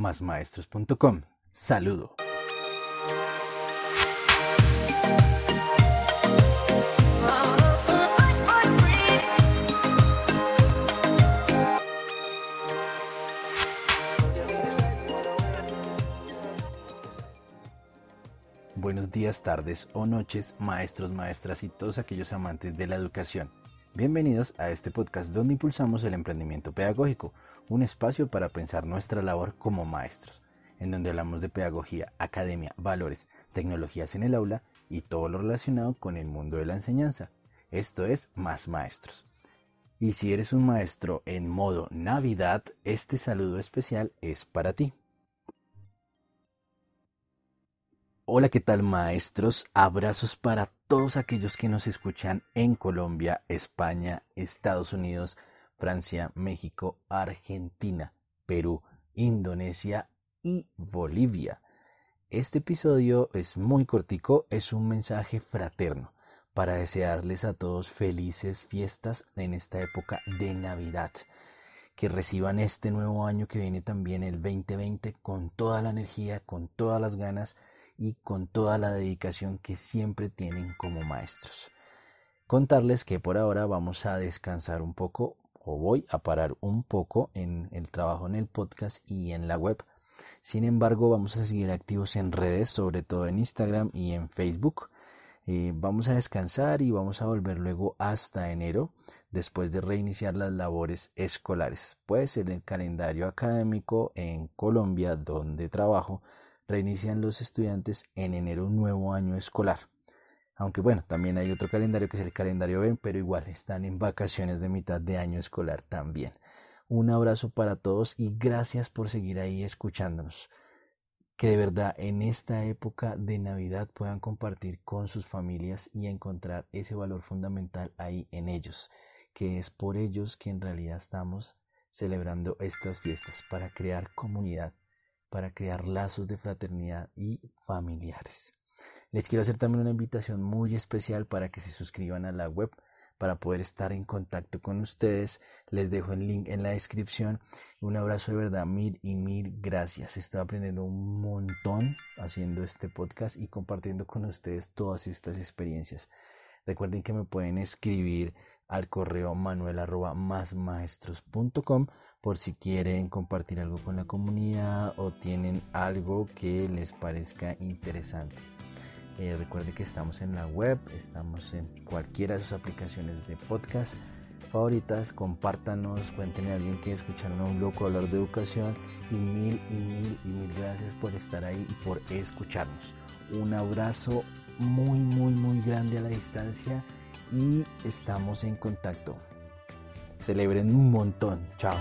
másmaestros.com. Saludo. Buenos días, tardes o noches, maestros, maestras y todos aquellos amantes de la educación. Bienvenidos a este podcast donde impulsamos el emprendimiento pedagógico, un espacio para pensar nuestra labor como maestros, en donde hablamos de pedagogía, academia, valores, tecnologías en el aula y todo lo relacionado con el mundo de la enseñanza. Esto es Más Maestros. Y si eres un maestro en modo Navidad, este saludo especial es para ti. Hola, ¿qué tal maestros? Abrazos para todos aquellos que nos escuchan en Colombia, España, Estados Unidos, Francia, México, Argentina, Perú, Indonesia y Bolivia. Este episodio es muy cortico, es un mensaje fraterno para desearles a todos felices fiestas en esta época de Navidad. Que reciban este nuevo año que viene también el 2020 con toda la energía, con todas las ganas y con toda la dedicación que siempre tienen como maestros. Contarles que por ahora vamos a descansar un poco o voy a parar un poco en el trabajo en el podcast y en la web. Sin embargo, vamos a seguir activos en redes, sobre todo en Instagram y en Facebook. Eh, vamos a descansar y vamos a volver luego hasta enero, después de reiniciar las labores escolares. Pues en el calendario académico en Colombia, donde trabajo, reinician los estudiantes en enero un nuevo año escolar. Aunque bueno, también hay otro calendario que es el calendario B, pero igual están en vacaciones de mitad de año escolar también. Un abrazo para todos y gracias por seguir ahí escuchándonos. Que de verdad en esta época de Navidad puedan compartir con sus familias y encontrar ese valor fundamental ahí en ellos, que es por ellos que en realidad estamos celebrando estas fiestas para crear comunidad para crear lazos de fraternidad y familiares. Les quiero hacer también una invitación muy especial para que se suscriban a la web para poder estar en contacto con ustedes. Les dejo el link en la descripción. Un abrazo de verdad, mil y mil gracias. Estoy aprendiendo un montón haciendo este podcast y compartiendo con ustedes todas estas experiencias. Recuerden que me pueden escribir al correo manuel arroba por si quieren compartir algo con la comunidad o tienen algo que les parezca interesante. Eh, recuerde que estamos en la web, estamos en cualquiera de sus aplicaciones de podcast favoritas, compártanos, cuéntenle a alguien que escucharon a un loco hablar de educación y mil y mil y mil gracias por estar ahí y por escucharnos. Un abrazo muy muy muy grande a la distancia y estamos en contacto. Celebren un montón. Chao.